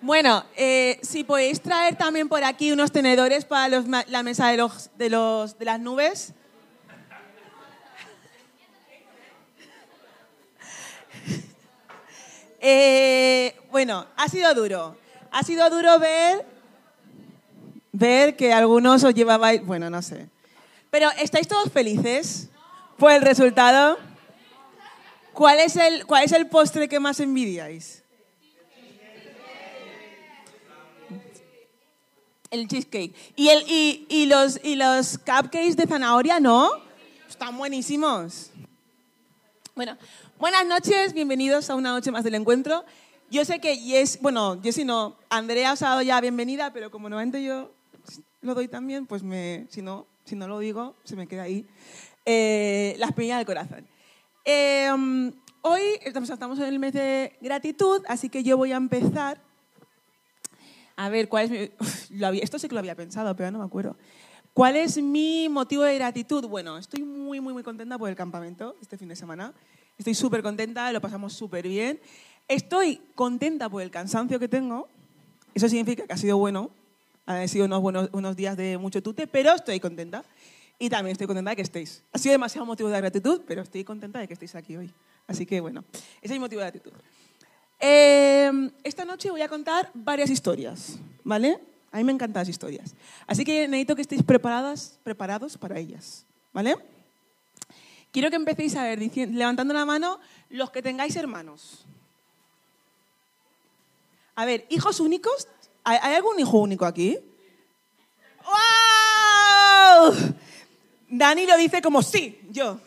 Bueno, eh, si podéis traer también por aquí unos tenedores para los la mesa de, los, de, los, de las nubes. Eh, bueno, ha sido duro. Ha sido duro ver, ver que algunos os llevabais, bueno, no sé. Pero ¿estáis todos felices por el resultado? ¿Cuál es el, cuál es el postre que más envidiáis? El cheesecake. ¿Y, el, y, los, ¿Y los cupcakes de zanahoria no? Están buenísimos. Bueno, buenas noches, bienvenidos a una noche más del encuentro. Yo sé que Jess, bueno, Jessy no, Andrea os ha dado ya bienvenida, pero como normalmente yo lo doy también, pues me, si, no, si no lo digo, se me queda ahí. Eh, la espinilla del corazón. Eh, hoy estamos, en el mes de gratitud, así que yo voy a empezar. A ver, ¿cuál es mi... Uf, había- esto sí que lo había pensado, pero no me acuerdo. ¿Cuál es mi motivo de gratitud? Bueno, estoy muy, muy, muy contenta por el campamento este fin de semana. Estoy súper contenta, lo pasamos súper bien. Estoy contenta por el cansancio que tengo. Eso significa que ha sido bueno. Han sido unos, buenos, unos días de mucho tute, pero estoy contenta. Y también estoy contenta de que estéis. Ha sido demasiado motivo de gratitud, pero estoy contenta de que estéis aquí hoy. Así que bueno, ese es mi motivo de gratitud. Eh, esta noche voy a contar varias historias, ¿vale? A mí me encantan las historias. Así que necesito que estéis preparadas, preparados para ellas, ¿vale? Quiero que empecéis a ver, levantando la mano, los que tengáis hermanos. A ver, hijos únicos. ¿Hay, hay algún hijo único aquí? ¡Wow! Dani lo dice como sí, yo.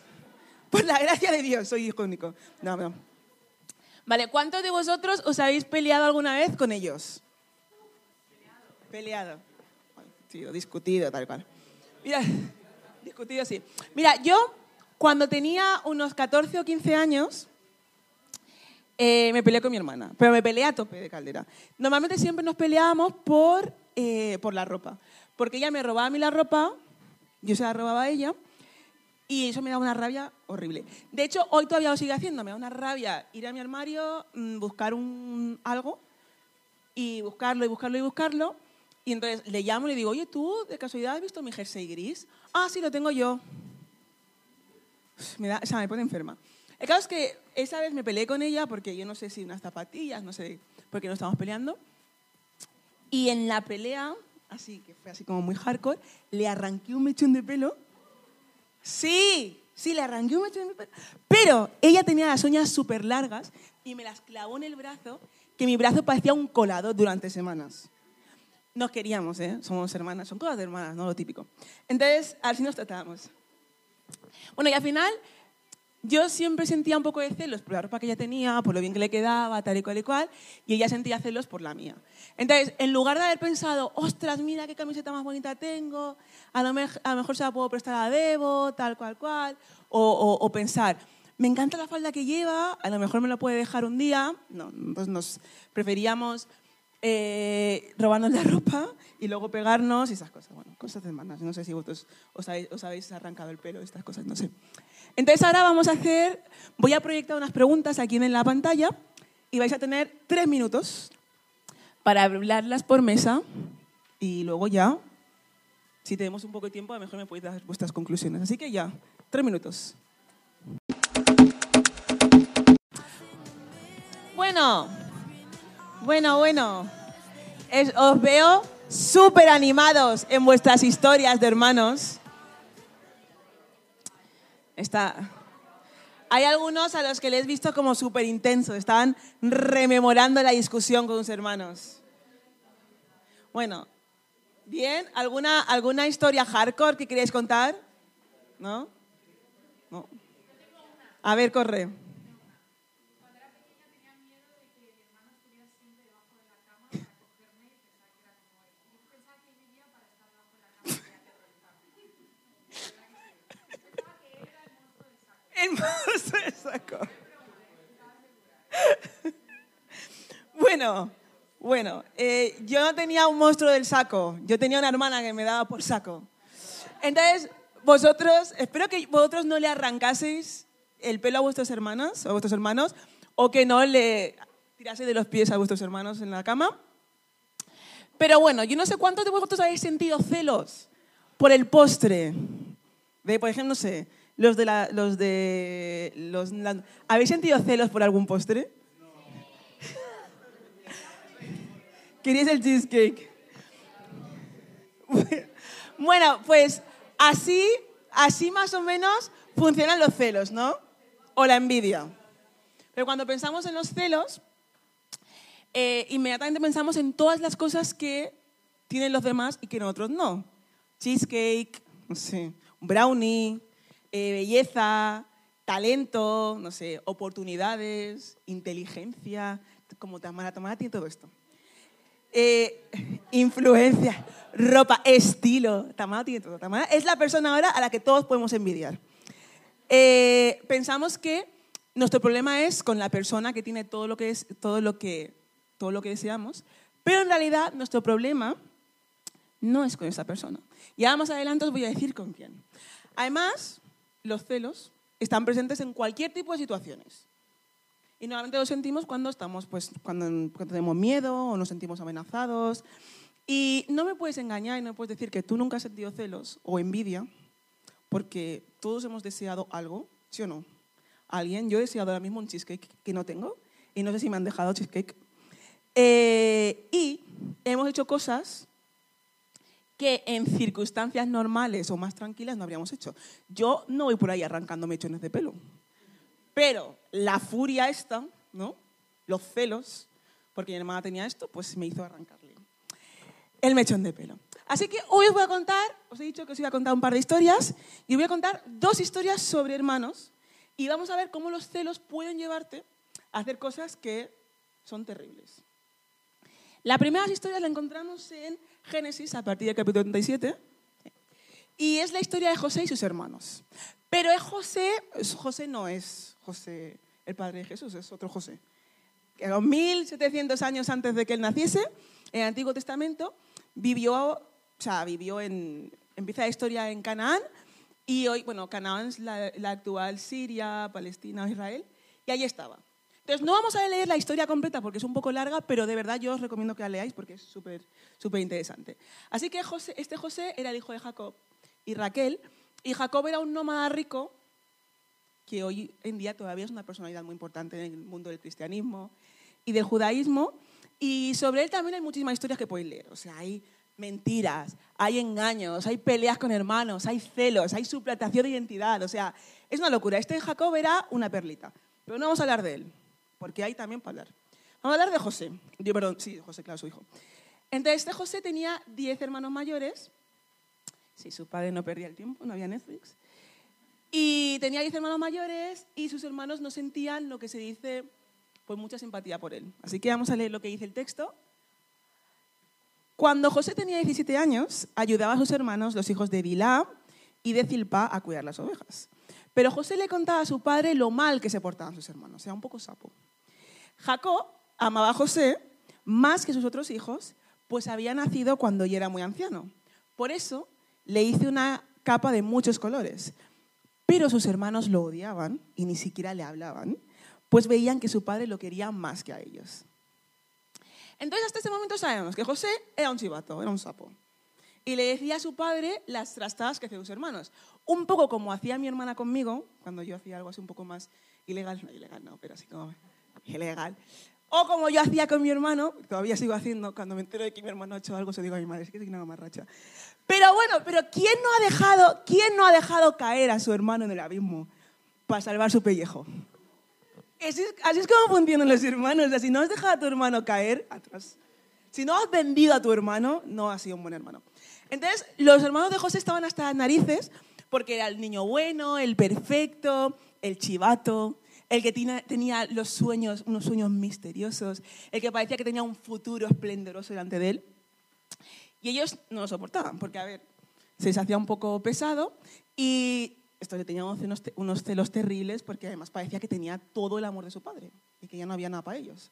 Por la gracia de Dios, soy hijo único. No, no. Vale, ¿cuántos de vosotros os habéis peleado alguna vez con ellos? Peleado. Sí, o discutido, tal cual. Mira, discutido sí. Mira, yo cuando tenía unos 14 o 15 años, eh, me peleé con mi hermana, pero me peleé a tope de caldera. Normalmente siempre nos peleábamos por, eh, por la ropa, porque ella me robaba a mí la ropa, yo se la robaba a ella, y eso me daba una rabia horrible. De hecho, hoy todavía lo sigue haciendo, me da una rabia ir a mi armario, mm, buscar un, algo, y buscarlo, y buscarlo, y buscarlo, y entonces le llamo y le digo, oye, ¿tú de casualidad has visto mi jersey gris? Ah, sí, lo tengo yo. Me da, o sea, me pone enferma. El caso es que esa vez me peleé con ella porque yo no sé si unas zapatillas, no sé por qué nos estamos peleando. Y en la pelea, así que fue así como muy hardcore, le arranqué un mechón de pelo. Sí, sí, le arranqué un mechón de pelo. Pero ella tenía las uñas súper largas y me las clavó en el brazo, que mi brazo parecía un colado durante semanas. Nos queríamos, ¿eh? Somos hermanas, son de hermanas, no lo típico. Entonces, así nos tratábamos. Bueno, y al final, yo siempre sentía un poco de celos por la ropa que ella tenía, por lo bien que le quedaba, tal y cual y cual, y ella sentía celos por la mía. Entonces, en lugar de haber pensado, ostras, mira qué camiseta más bonita tengo, a lo, mej- a lo mejor se la puedo prestar a Debo, tal cual cual, o, pensar, me encanta la falda que lleva, a lo mejor me la puede dejar un día, no, entonces nos preferíamos eh, robarnos la ropa y luego pegarnos y esas cosas. Bueno, cosas de hermanas. No sé si vosotros os habéis, habéis arrancado el pelo, estas cosas, no sé. Entonces ahora vamos a hacer, voy a proyectar unas preguntas aquí en la pantalla y vais a tener tres minutos para hablarlas por mesa y luego ya, si tenemos un poco de tiempo, a lo mejor me podéis dar vuestras conclusiones. Así que ya, tres minutos. Bueno, bueno, bueno. Es- os veo súper animados en vuestras historias de hermanos. Está. Hay algunos a los que les he visto como súper intensos, estaban rememorando la discusión con sus hermanos. Bueno, bien, ¿alguna, alguna historia hardcore que queréis contar? ¿No? No. A ver, corre. Saco. Bueno, bueno, eh, yo no tenía un monstruo del saco, yo tenía una hermana que me daba por saco. Entonces, vosotros, espero que vosotros no le arrancaseis el pelo a vuestras hermanas o a vuestros hermanos o que no le tiraseis de los pies a vuestros hermanos en la cama. Pero bueno, yo no sé cuántos de vosotros habéis sentido celos por el postre. De, por ejemplo, no sé, los de la, los de los, ¿habéis sentido celos por algún postre? ¿Queríais el cheesecake? Bueno, pues así, así más o menos funcionan los celos, ¿no? O la envidia. Pero cuando pensamos en los celos, eh, inmediatamente pensamos en todas las cosas que tienen los demás y que nosotros no. Cheesecake, no sé, brownie, eh, belleza, talento, no sé, oportunidades, inteligencia, como Tamara, Tamara tiene todo esto. Eh, influencia, ropa, estilo. Tamara tiene todo. Tamara es la persona ahora a la que todos podemos envidiar. Eh, pensamos que nuestro problema es con la persona que tiene todo lo que es todo lo que todo lo que deseamos, pero en realidad nuestro problema no es con esa persona. Y ahora más adelante os voy a decir con quién. Además, los celos están presentes en cualquier tipo de situaciones. Y normalmente lo sentimos cuando estamos, pues, cuando, tenemos miedo o nos sentimos amenazados. Y no me puedes engañar y no me puedes decir que tú nunca has sentido celos o envidia, porque todos hemos deseado algo, ¿sí o no? Alguien, yo he deseado ahora mismo un cheesecake que no tengo y no sé si me han dejado cheesecake. Eh, y hemos hecho cosas que en circunstancias normales o más tranquilas no habríamos hecho. Yo no voy por ahí arrancando mechones de pelo. Pero la furia esta, ¿no? Los celos, porque mi hermana tenía esto, pues me hizo arrancarle el mechón de pelo. Así que hoy os voy a contar, os he dicho que os iba a contar un par de historias, y os voy a contar dos historias sobre hermanos, y vamos a ver cómo los celos pueden llevarte a hacer cosas que son terribles. La primera historia la encontramos en Génesis, a partir del capítulo 37, y es la historia de José y sus hermanos. Pero es José, José no es José, el padre de Jesús, es otro José. Que a los 1700 años antes de que él naciese, en el Antiguo Testamento, vivió, o sea, vivió en, empieza la historia en Canaán, y hoy, bueno, Canaán es la, la actual Siria, Palestina, Israel, y ahí estaba. Entonces, no vamos a leer la historia completa porque es un poco larga, pero de verdad yo os recomiendo que la leáis porque es súper súper interesante. Así que este José era el hijo de Jacob y Raquel, y Jacob era un nómada rico que hoy en día todavía es una personalidad muy importante en el mundo del cristianismo y del judaísmo. Y sobre él también hay muchísimas historias que podéis leer. O sea, hay mentiras, hay engaños, hay peleas con hermanos, hay celos, hay suplantación de identidad. O sea, es una locura. Este Jacob era una perlita. Pero no vamos a hablar de él, porque hay también para hablar. Vamos a hablar de José. Yo, perdón, sí, José, claro, su hijo. Entonces, este José tenía 10 hermanos mayores. Sí, su padre no perdía el tiempo, no había Netflix. Y tenía 10 hermanos mayores y sus hermanos no sentían lo que se dice, pues mucha simpatía por él. Así que vamos a leer lo que dice el texto. Cuando José tenía 17 años, ayudaba a sus hermanos, los hijos de Bilá y de Zilpa, a cuidar las ovejas. Pero José le contaba a su padre lo mal que se portaban sus hermanos, era un poco sapo. Jacob amaba a José más que sus otros hijos, pues había nacido cuando ya era muy anciano. Por eso le hice una capa de muchos colores. Pero sus hermanos lo odiaban y ni siquiera le hablaban, pues veían que su padre lo quería más que a ellos. Entonces, hasta este momento sabemos que José era un chivato, era un sapo. Y le decía a su padre las trastadas que hacían sus hermanos. Un poco como hacía mi hermana conmigo, cuando yo hacía algo así un poco más ilegal, no ilegal, no, pero así como ilegal. O como yo hacía con mi hermano, todavía sigo haciendo, cuando me entero de que mi hermano ha hecho algo, se digo a mi madre, es que soy una mamarracha. Pero bueno, pero ¿quién no ha dejado, quién no ha dejado caer a su hermano en el abismo para salvar su pellejo? Así es, así es como funcionan los hermanos. O sea, si no has dejado a tu hermano caer, atrás. Si no has vendido a tu hermano, no has sido un buen hermano. Entonces, los hermanos de José estaban hasta las narices porque era el niño bueno, el perfecto, el chivato, el que tenía los sueños, unos sueños misteriosos, el que parecía que tenía un futuro esplendoroso delante de él. Y ellos no lo soportaban, porque, a ver, se les hacía un poco pesado y esto le tenía unos, unos celos terribles porque además parecía que tenía todo el amor de su padre y que ya no había nada para ellos.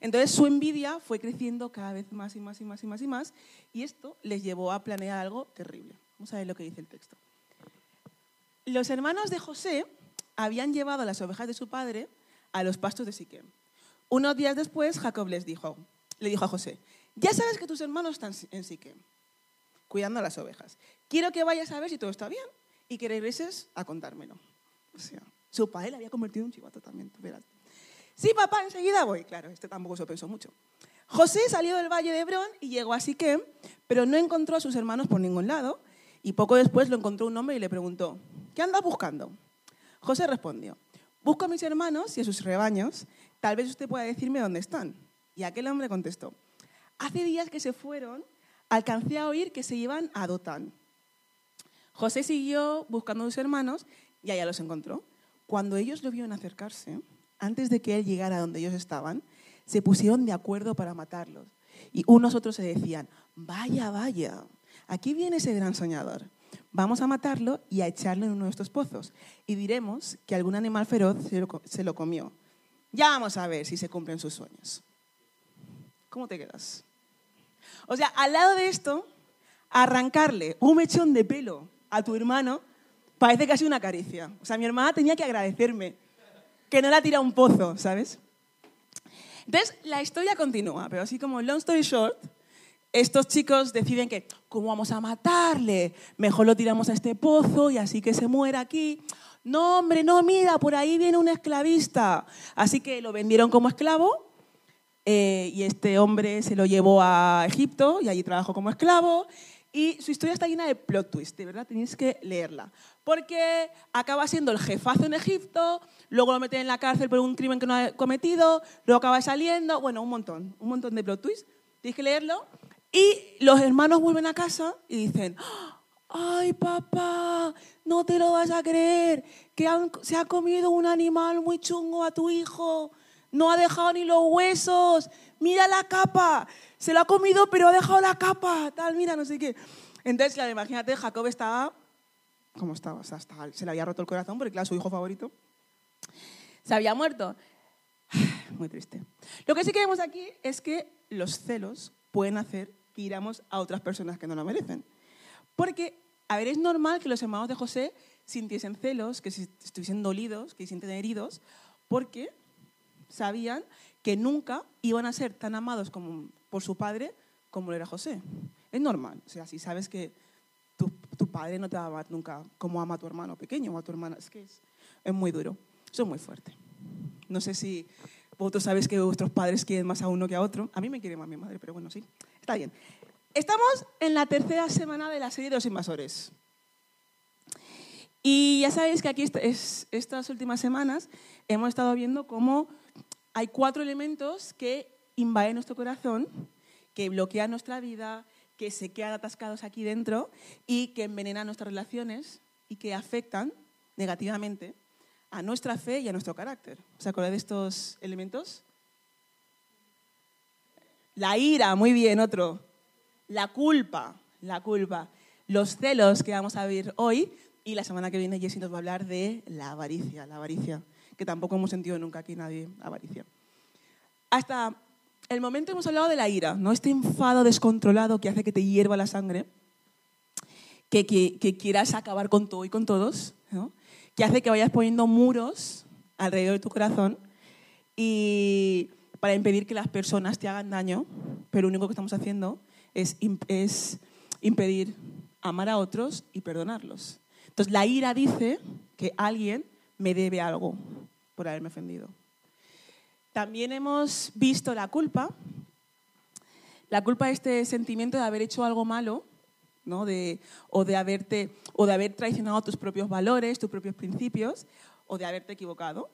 Entonces su envidia fue creciendo cada vez más y más y más y más y más y esto les llevó a planear algo terrible. Vamos a ver lo que dice el texto. Los hermanos de José habían llevado las ovejas de su padre a los pastos de Siquem. Unos días después, Jacob les dijo, le dijo a José, ya sabes que tus hermanos están en Siquem, cuidando las ovejas. Quiero que vayas a ver si todo está bien y que regreses a contármelo. O sea, su padre le había convertido en un chivato también, tú. Sí, papá, enseguida voy. Claro, este tampoco se pensó mucho. José salió del valle de Hebrón y llegó a Siquem, pero no encontró a sus hermanos por ningún lado. Y poco después lo encontró un hombre y le preguntó, ¿qué andas buscando? José respondió, busco a mis hermanos y a sus rebaños, tal vez usted pueda decirme dónde están. Y aquel hombre contestó, hace días que se fueron, alcancé a oír que se iban a Dotán. José siguió buscando a sus hermanos y allá los encontró. Cuando ellos lo vieron acercarse, antes de que él llegara a donde ellos estaban, se pusieron de acuerdo para matarlos. Y unos otros se decían, vaya, vaya, aquí viene ese gran soñador. Vamos a matarlo y a echarlo en uno de estos pozos. Y diremos que algún animal feroz se lo, comió. Ya vamos a ver si se cumplen sus sueños. ¿Cómo te quedas? O sea, al lado de esto, arrancarle un mechón de pelo a tu hermano parece casi una caricia. O sea, mi hermana tenía que agradecerme que no la tira a un pozo, ¿sabes? Entonces, la historia continúa, pero así como long story short, estos chicos deciden que, ¿cómo vamos a matarle? Mejor lo tiramos a este pozo y así que se muera aquí. No, hombre, no, mira, por ahí viene un esclavista. Así que lo vendieron como esclavo eh, y este hombre se lo llevó a Egipto y allí trabajó como esclavo. Y su historia está llena de plot twist, de verdad tenéis que leerla. Porque acaba siendo el jefazo en Egipto, luego lo meten en la cárcel por un crimen que no ha cometido, luego acaba saliendo, bueno, un montón, un montón de plot twists. Tienes que leerlo. Y los hermanos vuelven a casa y dicen, ay papá, no te lo vas a creer, que se ha comido un animal muy chungo a tu hijo, no ha dejado ni los huesos, mira la capa se lo ha comido, pero ha dejado la capa, tal, mira, no sé qué. Entonces, claro, imagínate, Jacob estaba, ¿cómo estaba? Se le había roto el corazón porque, claro, su hijo favorito se había muerto. Muy triste. Lo que sí que vemos aquí es que los celos pueden hacer que iramos a otras personas que no lo merecen. Porque, a ver, es normal que los hermanos de José sintiesen celos, que estuviesen dolidos, que se sienten heridos, porque sabían que nunca iban a ser tan amados como, por su padre como lo era José. Es normal. O sea, si sabes que tu, padre no te va a amar nunca como ama a tu hermano pequeño o a tu hermana, es que es, es muy duro. Eso es muy fuerte. No sé si vosotros sabéis que vuestros padres quieren más a uno que a otro. A mí me quiere más mi madre, pero bueno, sí. Está bien. Estamos en la tercera semana de la serie de los invasores. Y ya sabéis que aquí estas últimas semanas hemos estado viendo cómo hay cuatro elementos que invaden nuestro corazón, que bloquean nuestra vida, que se quedan atascados aquí dentro y que envenenan nuestras relaciones y que afectan negativamente a nuestra fe y a nuestro carácter. ¿Os acordáis de estos elementos? La ira, muy bien, otro. La culpa, la culpa. Los celos que vamos a ver hoy y la semana que viene Jessie nos va a hablar de la avaricia, la avaricia que tampoco hemos sentido nunca aquí nadie avaricia. Hasta el momento hemos hablado de la ira, ¿no? Este enfado descontrolado que hace que te hierva la sangre, que, quieras acabar con todo y con todos, que hace que vayas poniendo muros alrededor de tu corazón y para impedir que las personas te hagan daño, pero lo único que estamos haciendo es impedir amar a otros y perdonarlos. Entonces la ira dice que alguien me debe algo, por haberme ofendido. También hemos visto la culpa. La culpa es este sentimiento de haber hecho algo malo, ¿no? de, o, de haberte, o de haber traicionado tus propios valores, tus propios principios, o de haberte equivocado.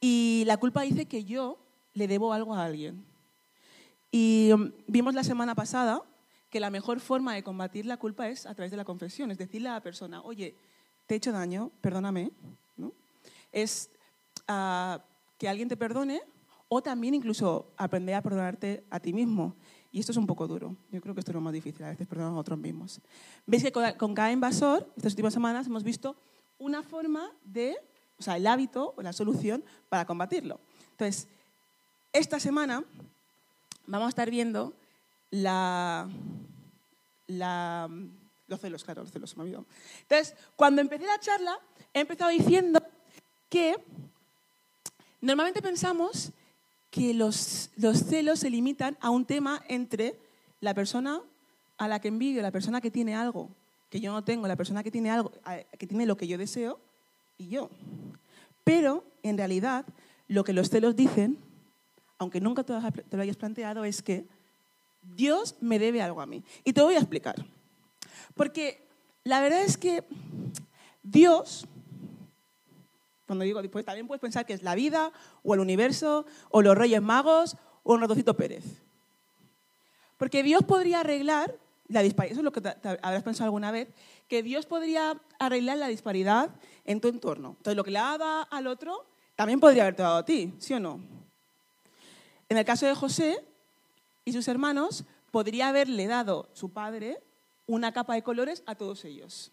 Y la culpa dice que yo le debo algo a alguien. Y um, vimos la semana pasada que la mejor forma de combatir la culpa es a través de la confesión, es decirle a la persona, oye, te he hecho daño, perdóname. ¿no? Es que alguien te perdone o también incluso aprender a perdonarte a ti mismo. Y esto es un poco duro. Yo creo que esto es lo más difícil, a veces perdonar a nosotros mismos. Veis que con cada invasor, estas últimas semanas, hemos visto una forma de, o sea, el hábito o la solución para combatirlo. Entonces, esta semana vamos a estar viendo los Los celos, claro, los celos, me ha olvidado. Entonces, cuando empecé la charla, he empezado diciendo que normalmente pensamos que los, los celos se limitan a un tema entre la persona a la que envidio, la persona que tiene algo que yo no tengo, la persona que tiene algo, que tiene lo que yo deseo, y yo. Pero, en realidad, lo que los celos dicen, aunque nunca te lo hayas planteado, es que Dios me debe algo a mí. Y te voy a explicar. Porque la verdad es que Dios, cuando digo, pues también puedes pensar que es la vida, o el universo, o los Reyes Magos, o un ratocito Pérez. Porque Dios podría arreglar la disparidad. Eso es lo que habrás pensado alguna vez, que Dios podría arreglar la disparidad en tu entorno. Entonces, lo que le dado al otro, también podría haberte dado a ti, ¿sí o no? En el caso de José y sus hermanos, podría haberle dado su padre una capa de colores a todos ellos.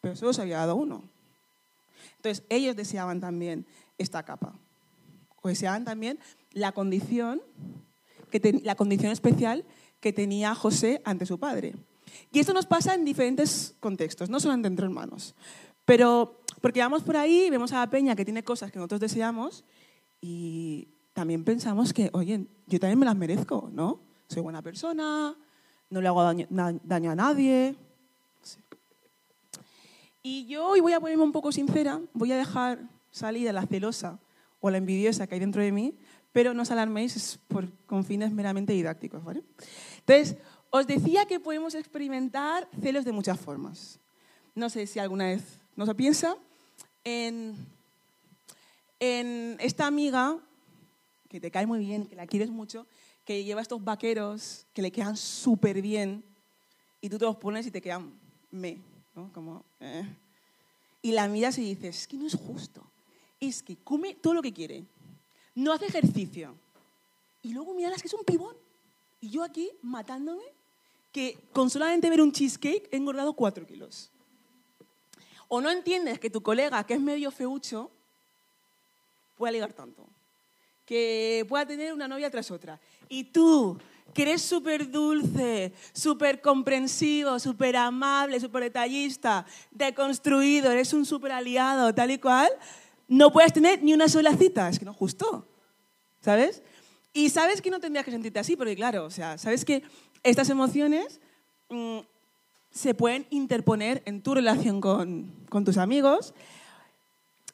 Pero solo se había dado uno. Entonces, ellos deseaban también esta capa. O deseaban también la condición, que la condición especial que tenía José ante su padre. Y esto nos pasa en diferentes contextos, no solamente entre hermanos. Pero porque vamos por ahí, vemos a la peña que tiene cosas que nosotros deseamos y también pensamos que, oye, yo también me las merezco, ¿no? Soy buena persona, no le hago daño, daño a nadie. Y yo hoy voy a ponerme un poco sincera, voy a dejar salir a la celosa o la envidiosa que hay dentro de mí, pero no os alarméis, es por, con fines meramente didácticos, ¿vale? Entonces, os decía que podemos experimentar celos de muchas formas. No sé si alguna vez no se piensa en, en esta amiga que te cae muy bien, que la quieres mucho, que lleva estos vaqueros que le quedan súper bien y tú te los pones y te quedan me, ¿no? Como, eh. Y la miras y dices, es que no es justo. Es que come todo lo que quiere, no hace ejercicio. Y luego miras que es un pibón. Y yo aquí matándome que con solamente ver un cheesecake he engordado cuatro kilos. O no entiendes que tu colega, que es medio feucho, pueda ligar tanto. Que pueda tener una novia tras otra. Y tú, que eres súper dulce, súper comprensivo, súper amable, súper detallista, deconstruido, eres un súper aliado, tal y cual, no puedes tener ni una sola cita. Es que no justo. ¿Sabes? Y sabes que no tendrías que sentirte así, porque claro, o sea, sabes que estas emociones mm, se pueden interponer en tu relación con, con tus amigos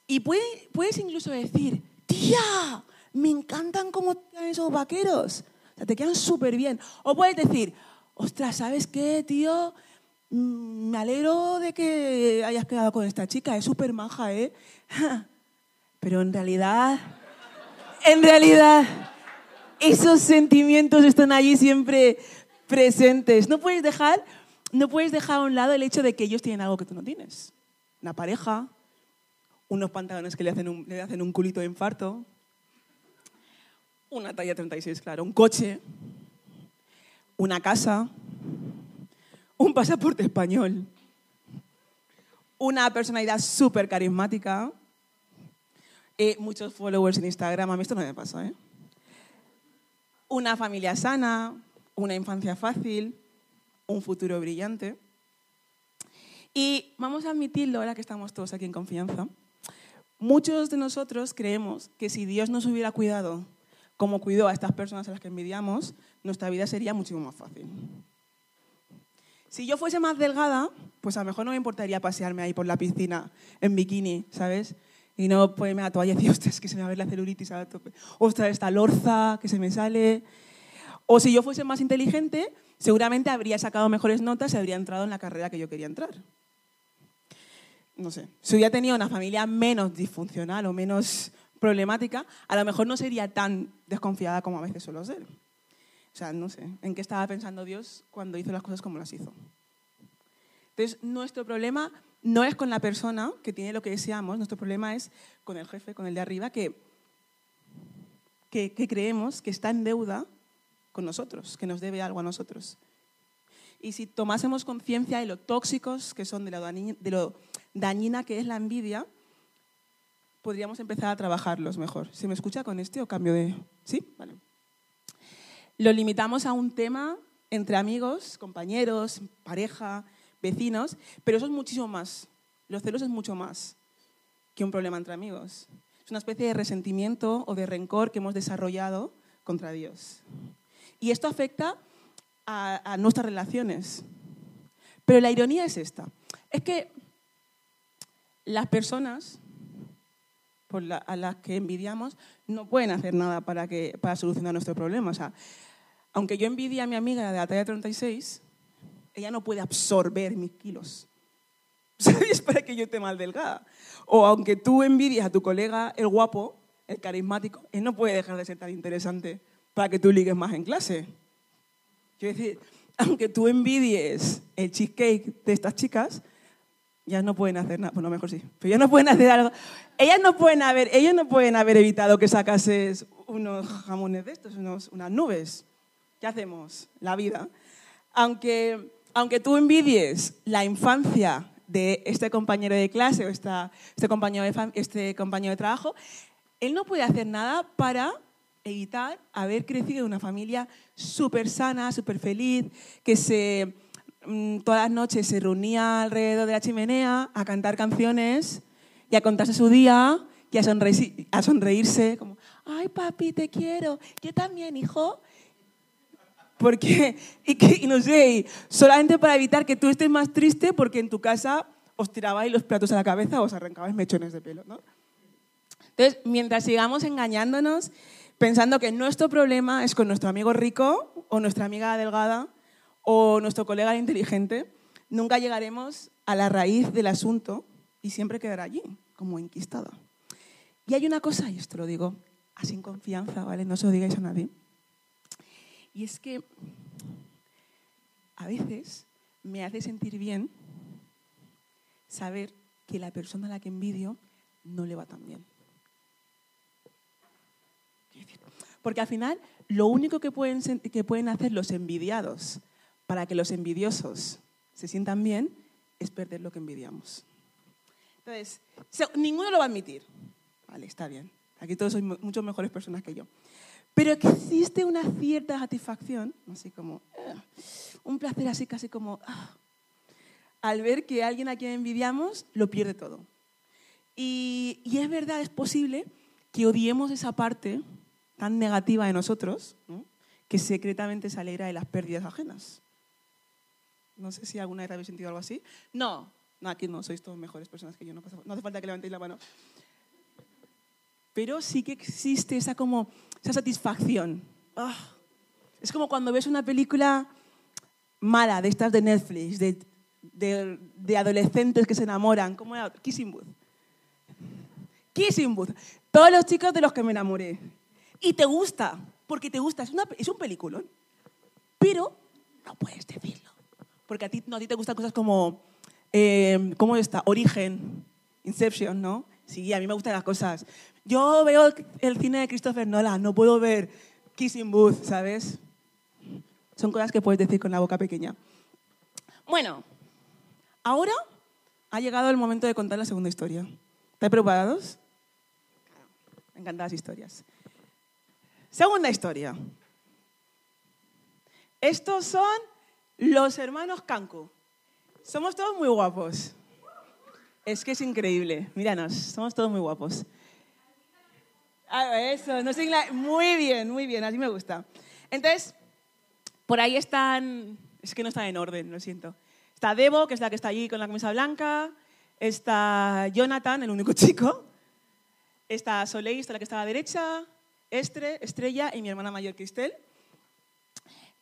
y puedes incluso decir, tía, me encantan cómo quedan esos vaqueros, te quedan súper bien. O puedes decir, ostras, ¿sabes qué, tío? Mm, me alegro de que hayas quedado con esta chica, es súper maja, ¿eh? Pero en realidad, en realidad, esos sentimientos están allí siempre presentes. No puedes dejar, no puedes dejar a un lado el hecho de que ellos tienen algo que tú no tienes. Una pareja, unos pantalones que le hacen le hacen un culito de infarto, una talla 36, claro, un coche, una casa, un pasaporte español, una personalidad súper carismática, eh, muchos followers en Instagram. A mí esto no me pasa, ¿eh? una familia sana, una infancia fácil, un futuro brillante. Y vamos a admitirlo ahora que estamos todos aquí en confianza. Muchos de nosotros creemos que si Dios nos hubiera cuidado como cuidó a estas personas a las que envidiamos, nuestra vida sería muchísimo más fácil. Si yo fuese más delgada, pues a lo mejor no me importaría pasearme ahí por la piscina en bikini, ¿sabes? y no ponerme la toalla y decir, ostras, que se me va a ver la celulitis a tope. Ostras, esta lorza que se me sale. O si yo fuese más inteligente, seguramente habría sacado mejores notas y habría entrado en la carrera que yo quería entrar. No sé. Si hubiera tenido una familia menos disfuncional o menos problemática, a lo mejor no sería tan desconfiada como a veces suelo ser. O sea, no sé, ¿en qué estaba pensando Dios cuando hizo las cosas como las hizo? Entonces, nuestro problema no es con la persona que tiene lo que deseamos, nuestro problema es con el jefe, con el de arriba, que, que, creemos que está en deuda con nosotros, que nos debe algo a nosotros. Y si tomásemos conciencia de lo tóxicos que son, de lo, dañina, de lo dañina que es la envidia, podríamos empezar a trabajarlos mejor. ¿Se me escucha con este o cambio de...? ¿Sí? Vale. Lo limitamos a un tema entre amigos, compañeros, pareja, vecinos, pero eso es muchísimo más. Los celos es mucho más que un problema entre amigos. Es una especie de resentimiento o de rencor que hemos desarrollado contra Dios. Y esto afecta a, nuestras relaciones. Pero la ironía es esta. Es que las personas a las que envidiamos no pueden hacer nada para, que, para solucionar nuestro problema. O sea, aunque yo envidie a mi amiga de la talla 36, ella no puede absorber mis kilos. ¿Sabes? Para que yo esté mal delgada. O aunque tú envidies a tu colega, el guapo, el carismático, él no puede dejar de ser tan interesante para que tú ligues más en clase. Quiero decir, aunque tú envidies el cheesecake de estas chicas, ellas no pueden hacer nada, bueno, mejor sí, pero ellas no pueden hacer algo. Ellas no pueden haber, ellos no pueden haber evitado que sacases unos jamones de estos, unos, unas nubes. ¿Qué hacemos? La vida. Aunque, aunque tú envidies la infancia de este compañero de clase o esta, este, compañero de, este compañero de trabajo, él no puede hacer nada para evitar haber crecido en una familia súper sana, súper feliz, que se todas las noches se reunía alrededor de la chimenea a cantar canciones y a contarse su día y a, a sonreírse, como, ay papi, te quiero, yo también, hijo. Porque, y, que, y no sé, solamente para evitar que tú estés más triste porque en tu casa os tirabais los platos a la cabeza o os arrancabais mechones de pelo, ¿no? Entonces, mientras sigamos engañándonos, pensando que nuestro problema es con nuestro amigo rico o nuestra amiga delgada, o nuestro colega inteligente, nunca llegaremos a la raíz del asunto y siempre quedará allí, como enquistada. Y hay una cosa, y esto lo digo así en confianza, ¿vale? No se lo digáis a nadie. Y es que a veces me hace sentir bien saber que la persona a la que envidio no le va tan bien. Porque al final lo único que pueden, que pueden hacer los envidiados para que los envidiosos se sientan bien es perder lo que envidiamos. Entonces, ninguno lo va a admitir. Vale, está bien. Aquí todos sois mucho mejores personas que yo. Pero existe una cierta satisfacción, así como, eh, un placer así casi como, ah, al ver que alguien a quien envidiamos lo pierde todo. Y, y, es verdad, es posible que odiemos esa parte tan negativa de nosotros, que secretamente se alegra de las pérdidas ajenas. No sé si alguna vez habéis sentido algo así. No, no, aquí no, sois todos mejores personas que yo, no, no hace falta que levantéis la mano. Pero sí que existe esa, como, esa satisfacción. Ah, es como cuando ves una película mala, de estas de Netflix, de, de, de adolescentes que se enamoran. ¿Cómo era? Kissing Booth. Kissing Booth. Todos los chicos de los que me enamoré. Y te gusta, porque te gusta. Es, una, es un peliculón. Pero no puedes decirlo. Porque a ti, no, a ti te gustan cosas como, eh, ¿cómo está? Origen, Inception, ¿no? Sí, a mí me gustan las cosas. Yo veo el cine de Christopher Nolan, no puedo ver Kissing Booth, ¿sabes? Son cosas que puedes decir con la boca pequeña. Bueno, ahora ha llegado el momento de contar la segunda historia. ¿Estáis preparados? Me encantan las historias. Segunda historia. Estos son los hermanos Canco. Somos todos muy guapos. Es que es increíble. Míranos, somos todos muy guapos. Ah, eso, no sé, muy bien, muy bien, así me gusta. Entonces, por ahí están, es que no están en orden, lo siento. Está Debo, que es la que está allí con la camisa blanca. Está Jonathan, el único chico. Está Soleil, está la que está a la derecha. Estre, Estrella y mi hermana mayor, Cristel.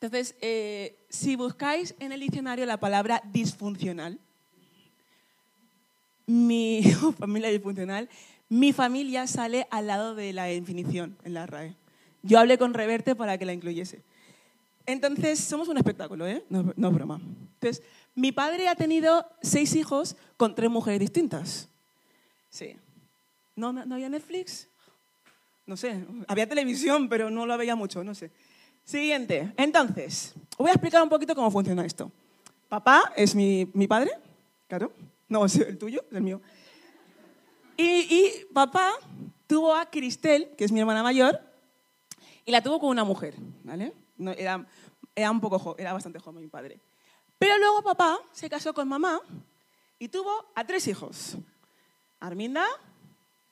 Entonces, eh, si buscáis en el diccionario la palabra disfuncional, mi familia disfuncional, mi familia sale al lado de la definición en la RAE. Yo hablé con Reverte para que la incluyese. Entonces, somos un espectáculo, ¿eh? No, no broma. Entonces, mi padre ha tenido seis hijos con tres mujeres distintas. Sí. ¿No, no, había Netflix? No sé. Había televisión, pero no lo veía mucho, no sé. Siguiente. Entonces, voy a explicar un poquito cómo funciona esto. Papá es mi, mi padre, claro. No, es el tuyo, el mío. Y, y, papá tuvo a Cristel, que es mi hermana mayor, y la tuvo con una mujer, ¿vale? Era, era, un poco era bastante joven mi padre. Pero luego papá se casó con mamá y tuvo a tres hijos. Arminda,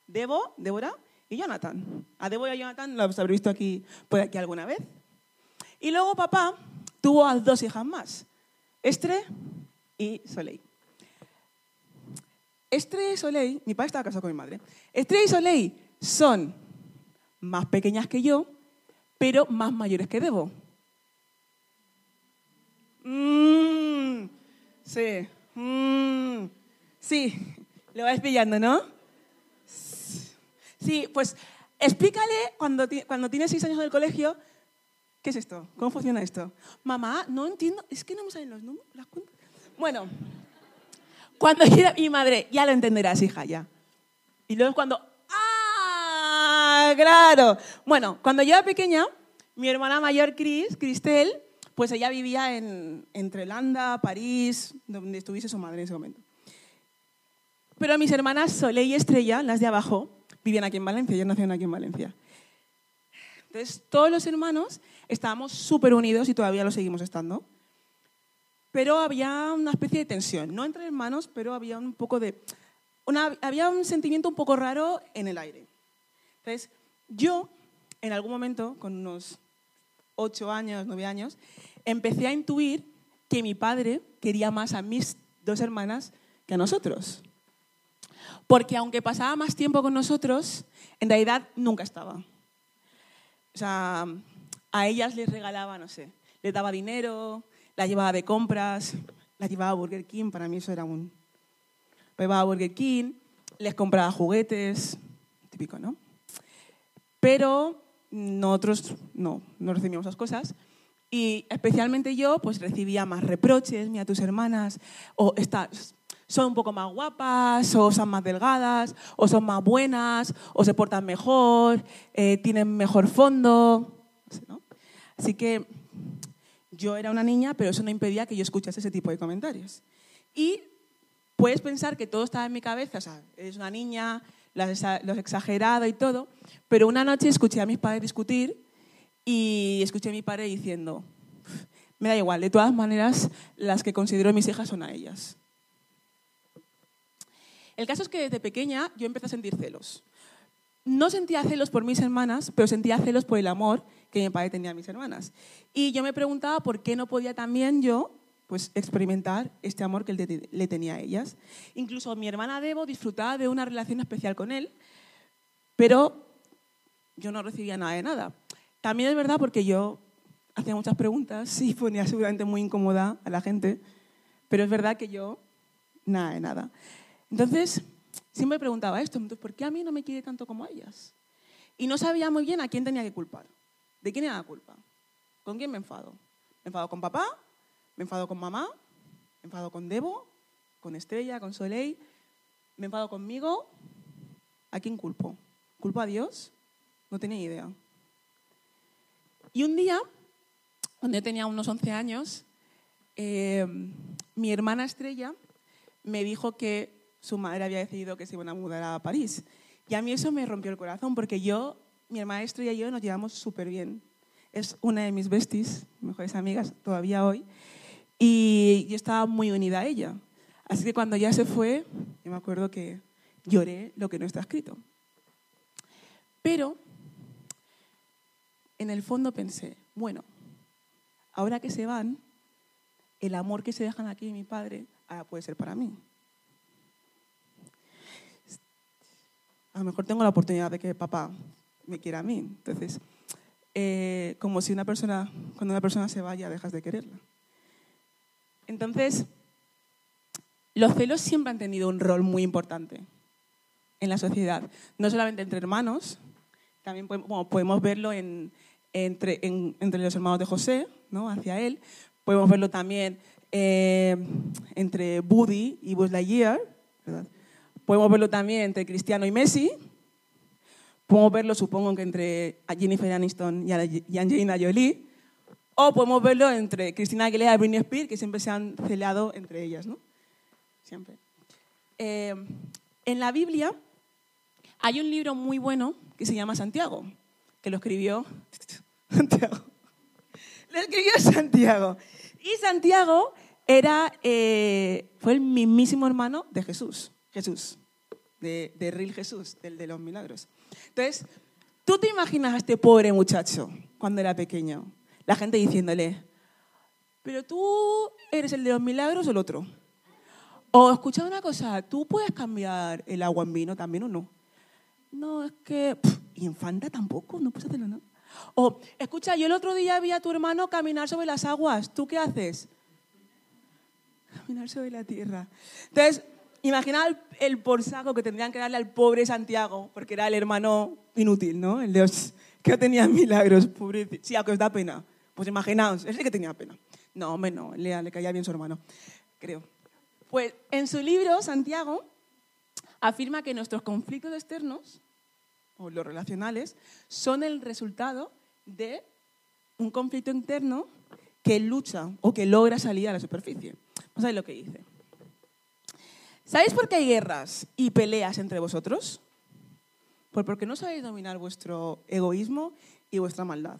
Debo, Débora y Jonathan. A Debo y a Jonathan los habréis visto aquí, por aquí alguna vez. Y luego papá tuvo a dos hijas más, Estre y Soleil. Estre y Soleil, mi padre estaba casado con mi madre. Estre y Soleil son más pequeñas que yo, pero más mayores que Debo. Mm, sí, mm, sí, lo vas pillando, ¿no? Sí, pues explícale cuando, cuando tienes seis años en el colegio, ¿qué es esto? ¿Cómo funciona esto? Mamá, no entiendo, es que no me salen los números, las cuentas. Bueno, cuando era mi madre, ya lo entenderás, hija, ya. Y luego cuando, ¡ah! Claro. Bueno, cuando yo era pequeña, mi hermana mayor, Cris, Cristel, pues ella vivía en, entre Landa, París, donde estuviese su madre en ese momento. Pero mis hermanas Soleil y Estrella, las de abajo, vivían aquí en Valencia, ellas nacieron aquí en Valencia. Entonces, todos los hermanos estábamos súper unidos y todavía lo seguimos estando. Pero había una especie de tensión, no entre hermanos, pero había un poco de... había un sentimiento un poco raro en el aire. Entonces, yo, en algún momento, con unos ocho años, nueve años, empecé a intuir que mi padre quería más a mis dos hermanas que a nosotros. Porque aunque pasaba más tiempo con nosotros, en realidad nunca estaba. O sea, a ellas les regalaba, no sé, les daba dinero, las llevaba de compras, las llevaba a Burger King, para mí eso era un... Llevaba a Burger King, les compraba juguetes, típico, ¿no? Pero nosotros no, no recibíamos esas cosas. Y especialmente yo, pues recibía más reproches, mira tus hermanas, o estás, son un poco más guapas, o son más delgadas, o son más buenas, o se portan mejor, eh, tienen mejor fondo. Así que yo era una niña, pero eso no impedía que yo escuchase ese tipo de comentarios. Y puedes pensar que todo estaba en mi cabeza, o sea, eres una niña, lo has exagerado y todo, pero una noche escuché a mis padres discutir y escuché a mi padre diciendo, me da igual, de todas maneras, las que considero mis hijas son a ellas. El caso es que desde pequeña yo empecé a sentir celos. No sentía celos por mis hermanas, pero sentía celos por el amor que mi padre tenía a mis hermanas. Y yo me preguntaba por qué no podía también yo pues, experimentar este amor que él le tenía a ellas. Incluso mi hermana Debo disfrutaba de una relación especial con él, pero yo no recibía nada de nada. También es verdad porque yo hacía muchas preguntas y ponía seguramente muy incómoda a la gente, pero es verdad que yo nada de nada. Entonces, siempre preguntaba esto, ¿por qué a mí no me quiere tanto como a ellas? Y no sabía muy bien a quién tenía que culpar. ¿De quién era la culpa? ¿Con quién me enfado? ¿Me enfado con papá? ¿Me enfado con mamá? ¿Me enfado con Debo? ¿Con Estrella? ¿Con Soleil? ¿Me enfado conmigo? ¿A quién culpo? ¿Culpo a Dios? No tenía idea. Y un día, cuando yo tenía unos 11 años, eh, mi hermana Estrella me dijo que su madre había decidido que se iban a mudar a París. Y a mí eso me rompió el corazón, porque yo, mi Estrella y yo nos llevamos súper bien. Es una de mis besties, mejores amigas todavía hoy, y yo estaba muy unida a ella. Así que cuando ya se fue, yo me acuerdo que lloré lo que no está escrito. Pero en el fondo pensé, bueno, ahora que se van, el amor que se dejan aquí de mi padre ahora puede ser para mí. A lo mejor tengo la oportunidad de que papá me quiera a mí. Entonces, eh, como si una persona, cuando una persona se vaya, dejas de quererla. Entonces, los celos siempre han tenido un rol muy importante en la sociedad, no solamente entre hermanos, también podemos, verlo entre, los hermanos de José, ¿no? hacia él, podemos verlo también eh, entre Buddy y Buzz Lightyear, podemos verlo también entre Cristiano y Messi, podemos verlo supongo que entre Jennifer Aniston y Angelina Jolie, o podemos verlo entre Cristina Aguilera y Britney Spears, que siempre se han celado entre ellas, ¿no? Siempre. Eh, en la Biblia hay un libro muy bueno que se llama Santiago, que lo escribió Santiago. Lo escribió Santiago. Y Santiago era, eh, fue el mismísimo hermano de Jesús, Jesús, de, de Real Jesús, del de los milagros. Entonces, tú te imaginas a este pobre muchacho cuando era pequeño, la gente diciéndole, pero tú eres el de los milagros o el otro. O escucha una cosa, ¿tú puedes cambiar el agua en vino también o no? No, es que... y en Fanta tampoco, no puedes hacerlo, ¿no? O, escucha, yo el otro día vi a tu hermano caminar sobre las aguas, ¿tú qué haces? Caminar sobre la tierra. Entonces, imagina el, el por saco que tendrían que darle al pobre Santiago, porque era el hermano inútil, ¿no? El de que tenía milagros, pobrecito. Sí, aunque os da pena. Pues imaginaos, ese que tenía pena. No, hombre, no, le, le caía bien su hermano, creo. Pues en su libro, Santiago afirma que nuestros conflictos externos, o los relacionales, son el resultado de un conflicto interno que lucha o que logra salir a la superficie. Vamos a lo que dice. ¿Sabéis por qué hay guerras y peleas entre vosotros? Pues porque no sabéis dominar vuestro egoísmo y vuestra maldad.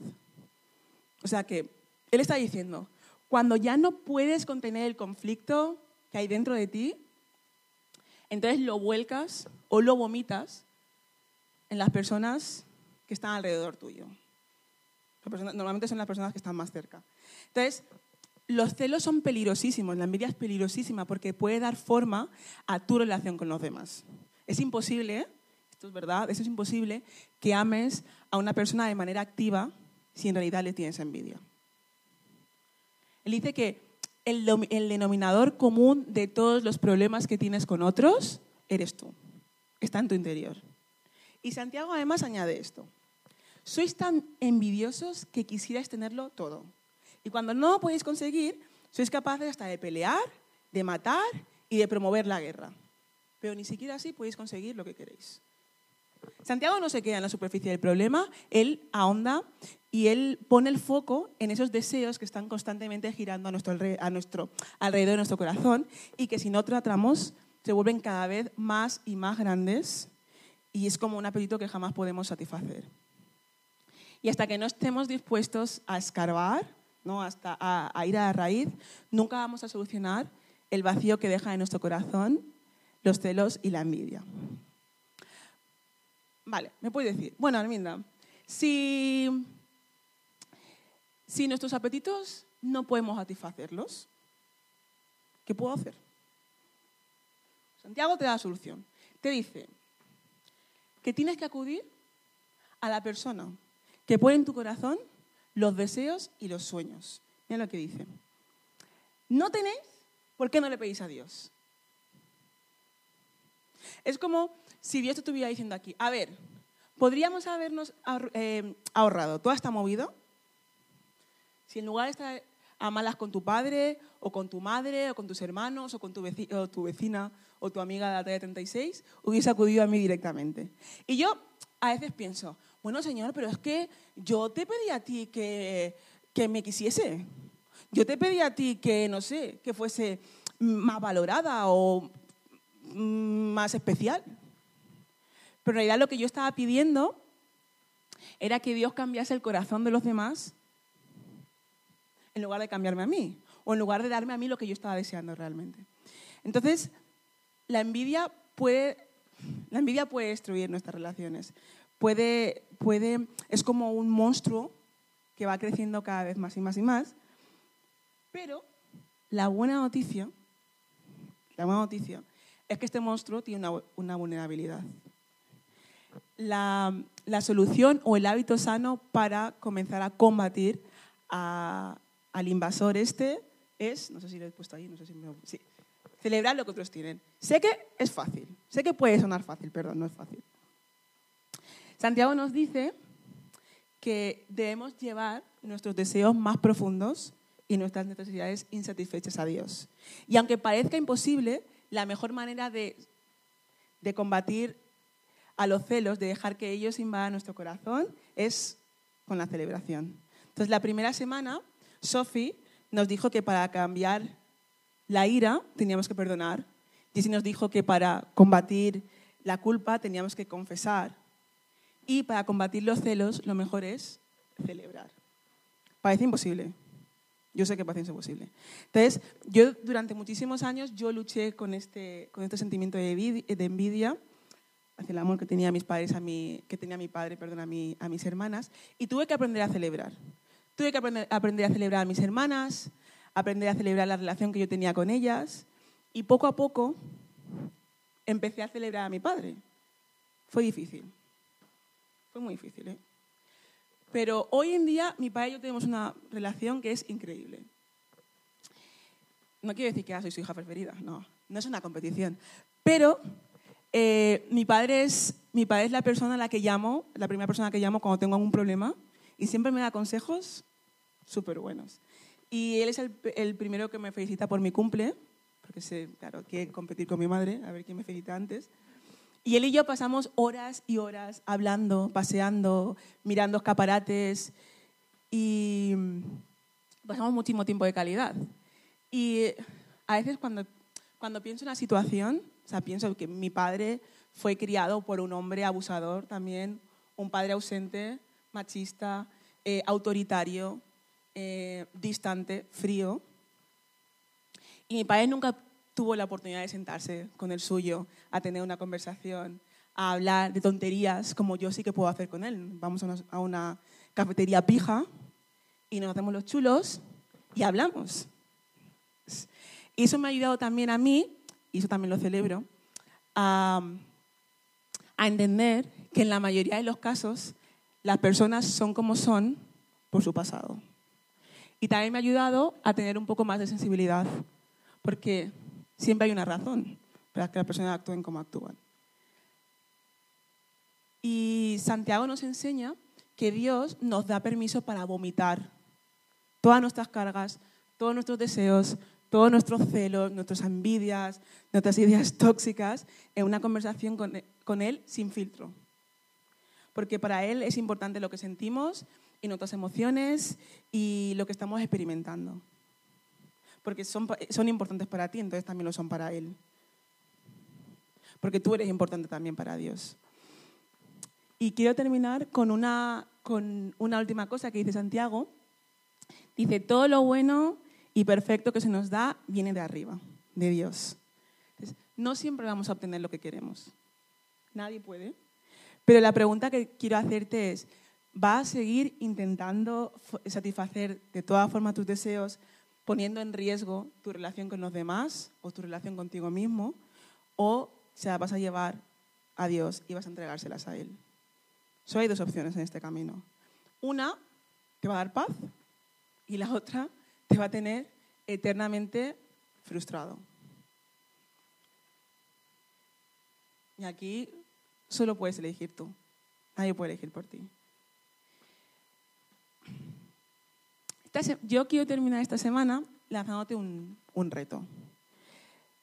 O sea que él está diciendo, cuando ya no puedes contener el conflicto que hay dentro de ti, entonces lo vuelcas o lo vomitas en las personas que están alrededor tuyo. Normalmente son las personas que están más cerca. Entonces, los celos son peligrosísimos, la envidia es peligrosísima porque puede dar forma a tu relación con los demás. Es imposible, esto es verdad, eso es imposible que ames a una persona de manera activa si en realidad le tienes envidia. Él dice que el, denominador común de todos los problemas que tienes con otros eres tú. Está en tu interior. Y Santiago además añade esto. Sois tan envidiosos que quisierais tenerlo todo. Y cuando no lo podéis conseguir, sois capaces hasta de pelear, de matar y de promover la guerra. Pero ni siquiera así podéis conseguir lo que queréis. Santiago no se queda en la superficie del problema, él ahonda y él pone el foco en esos deseos que están constantemente girando a nuestro, alrededor de nuestro corazón y que si no tratamos se vuelven cada vez más y más grandes y es como un apetito que jamás podemos satisfacer. Y hasta que no estemos dispuestos a escarbar, ¿no? hasta a ir a la raíz, nunca vamos a solucionar el vacío que deja en nuestro corazón los celos y la envidia. Vale, me puedes decir, bueno, Arminda, si, si nuestros apetitos no podemos satisfacerlos, ¿qué puedo hacer? Santiago te da la solución. Te dice que tienes que acudir a la persona que pone en tu corazón los deseos y los sueños. Mira lo que dice. No tenéis, ¿por qué no le pedís a Dios? Es como si Dios te estuviera diciendo aquí, a ver, ¿podríamos habernos eh, ahorrado toda esta movida? Si en lugar de estar a malas con tu padre, o con tu madre, o con tus hermanos, o con tu, vecina, o tu amiga de la talla 36, hubiese acudido a mí directamente. Y yo a veces pienso, bueno, Señor, pero es que yo te pedí a ti que, que me quisiese. Yo te pedí a ti que, no sé, que fuese más valorada o más especial. Pero en realidad lo que yo estaba pidiendo era que Dios cambiase el corazón de los demás en lugar de cambiarme a mí, o en lugar de darme a mí lo que yo estaba deseando realmente. Entonces, la envidia puede, la envidia puede destruir nuestras relaciones. Puede, puede, es como un monstruo que va creciendo cada vez más y más y más. Pero la buena noticia, la buena noticia es que este monstruo tiene una, una vulnerabilidad la, solución o el hábito sano para comenzar a combatir al invasor este es, no sé si lo he puesto ahí, no sé si me... Sí, celebrar lo que otros tienen. Sé que es fácil, sé que puede sonar fácil, perdón, no es fácil. Santiago nos dice que debemos llevar nuestros deseos más profundos y nuestras necesidades insatisfechas a Dios. Y aunque parezca imposible, la mejor manera de, de combatir a los celos, de dejar que ellos invadan nuestro corazón, es con la celebración. Entonces, la primera semana, Sophie nos dijo que para cambiar la ira teníamos que perdonar. Jessy nos dijo que para combatir la culpa teníamos que confesar. Y para combatir los celos, lo mejor es celebrar. Parece imposible. Yo sé que paciencia es posible. Entonces, yo durante muchísimos años yo luché con este, con este sentimiento de, envidia hacia el amor que tenía mis padres a mi, que tenía mi padre, perdón, a, mi, a mis hermanas, y tuve que aprender a celebrar. Tuve que aprender a celebrar a mis hermanas, aprender a celebrar la relación que yo tenía con ellas, y poco a poco empecé a celebrar a mi padre. Fue difícil. Fue muy difícil, ¿eh? Pero hoy en día mi padre y yo tenemos una relación que es increíble. No quiero decir que soy su hija preferida, no, no es una competición. Pero eh, mi, padre es, mi padre es la persona a la que llamo, la primera persona que llamo cuando tengo algún problema y siempre me da consejos súper buenos. Y él es el, el, primero que me felicita por mi cumple, porque sé, claro, quiere competir con mi madre, a ver quién me felicita antes. Y él y yo pasamos horas y horas hablando, paseando, mirando escaparates y pasamos muchísimo tiempo de calidad. Y a veces cuando, cuando pienso en la situación, o sea, pienso que mi padre fue criado por un hombre abusador también, un padre ausente, machista, eh, autoritario, eh, distante, frío. Y mi padre nunca tuvo la oportunidad de sentarse con el suyo, a tener una conversación, a hablar de tonterías como yo sí que puedo hacer con él. Vamos a una, cafetería pija y nos hacemos los chulos y hablamos. Y eso me ha ayudado también a mí, y eso también lo celebro, a, a entender que en la mayoría de los casos las personas son como son por su pasado. Y también me ha ayudado a tener un poco más de sensibilidad, porque Siempre hay una razón para que las personas actúen como actúan. Y Santiago nos enseña que Dios nos da permiso para vomitar todas nuestras cargas, todos nuestros deseos, todos nuestros celos, nuestras envidias, nuestras ideas tóxicas en una conversación con, con Él sin filtro. Porque para Él es importante lo que sentimos y nuestras emociones y lo que estamos experimentando porque son, son importantes para ti, entonces también lo son para Él. Porque tú eres importante también para Dios. Y quiero terminar con una, con una última cosa que dice Santiago. Dice, todo lo bueno y perfecto que se nos da viene de arriba, de Dios. no siempre vamos a obtener lo que queremos. Nadie puede. Pero la pregunta que quiero hacerte es, ¿vas a seguir intentando satisfacer de todas formas tus deseos poniendo en riesgo tu relación con los demás o tu relación contigo mismo, o se las vas a llevar a Dios y vas a entregárselas a Él. Solo hay dos opciones en este camino. Una te va a dar paz y la otra te va a tener eternamente frustrado. Y aquí solo puedes elegir tú. Nadie puede elegir por ti. Yo quiero terminar esta semana lanzándote un, un reto.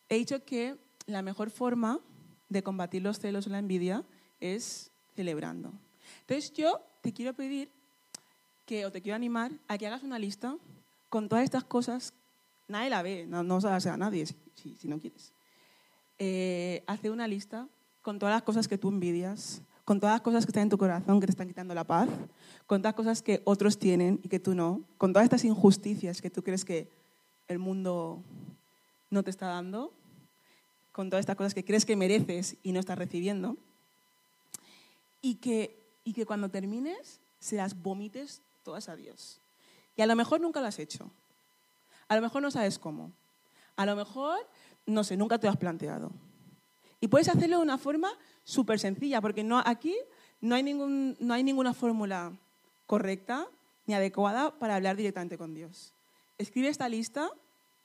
He dicho que la mejor forma de combatir los celos o la envidia es celebrando. Entonces yo te quiero pedir que, o te quiero animar a que hagas una lista con todas estas cosas. Nadie la ve, no, no se la a nadie si, si, no quieres. Eh, hace una lista con todas las cosas que tú envidias, con todas las cosas que están en tu corazón que te están quitando la paz, con todas las cosas que otros tienen y que tú no, con todas estas injusticias que tú crees que el mundo no te está dando, con todas estas cosas que crees que mereces y no estás recibiendo, y que, y que cuando termines se las vomites todas a Dios. Y a lo mejor nunca lo has hecho, a lo mejor no sabes cómo, a lo mejor, no sé, nunca te lo has planteado. Y puedes hacerlo de una forma súper sencilla, porque no, aquí no hay, ningún, no hay ninguna fórmula correcta ni adecuada para hablar directamente con Dios. Escribe esta lista,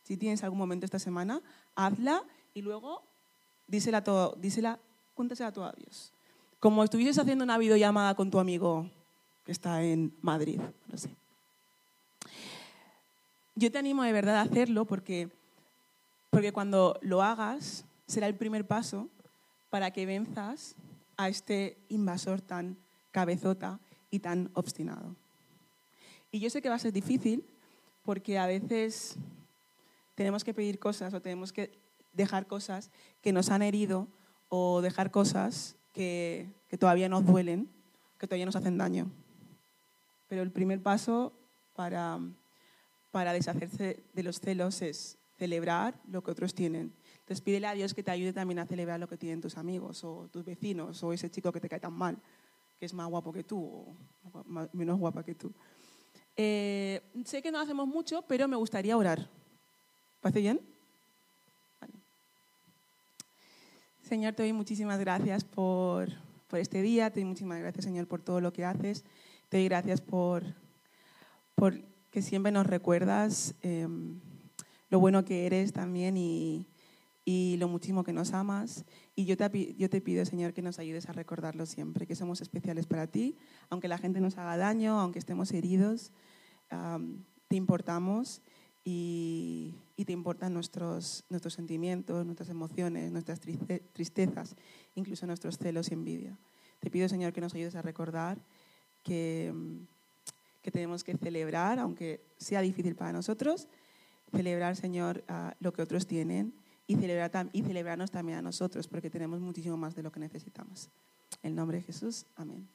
si tienes algún momento esta semana, hazla y luego dísela, todo, dísela cuéntasela todo a Dios. Como estuvieses haciendo una videollamada con tu amigo que está en Madrid, no sé. Yo te animo de verdad a hacerlo porque, porque cuando lo hagas será el primer paso para que venzas a este invasor tan cabezota y tan obstinado. Y yo sé que va a ser difícil porque a veces tenemos que pedir cosas o tenemos que dejar cosas que nos han herido o dejar cosas que, todavía nos duelen, que todavía nos hacen daño. Pero el primer paso para, para deshacerse de los celos es celebrar lo que otros tienen. Entonces pídele a Dios que te ayude también a celebrar lo que tienen tus amigos o tus vecinos o ese chico que te cae tan mal, que es más guapo que tú o menos guapa que tú. Eh, sé que no hacemos mucho, pero me gustaría orar. ¿Parece bien? Señor, te doy muchísimas gracias por, por, este día, te doy muchísimas gracias, Señor, por todo lo que haces. Te doy gracias por, por que siempre nos recuerdas em, lo bueno que eres también y, y, lo muchísimo que nos amas. Y yo te, yo te pido, Señor, que nos ayudes a recordarlo siempre, que somos especiales para ti, aunque la gente nos haga daño, aunque estemos heridos, te importamos y, te importan nuestros, nuestros sentimientos, nuestras emociones, nuestras tristezas, incluso nuestros celos y envidia. Te pido, Señor, que nos ayudes a recordar que, que tenemos que celebrar, aunque sea difícil para nosotros, celebrar, Señor, lo que otros tienen y, celebrar, y celebrarnos también a nosotros, porque tenemos muchísimo más de lo que necesitamos. En nombre de Jesús, amén.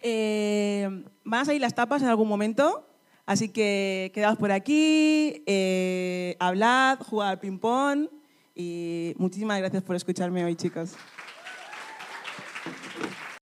Eh, van a salir las tapas en algún momento. Así que quedaos por aquí, eh, hablad, jugad al ping-pong y muchísimas gracias por escucharme hoy, chicos.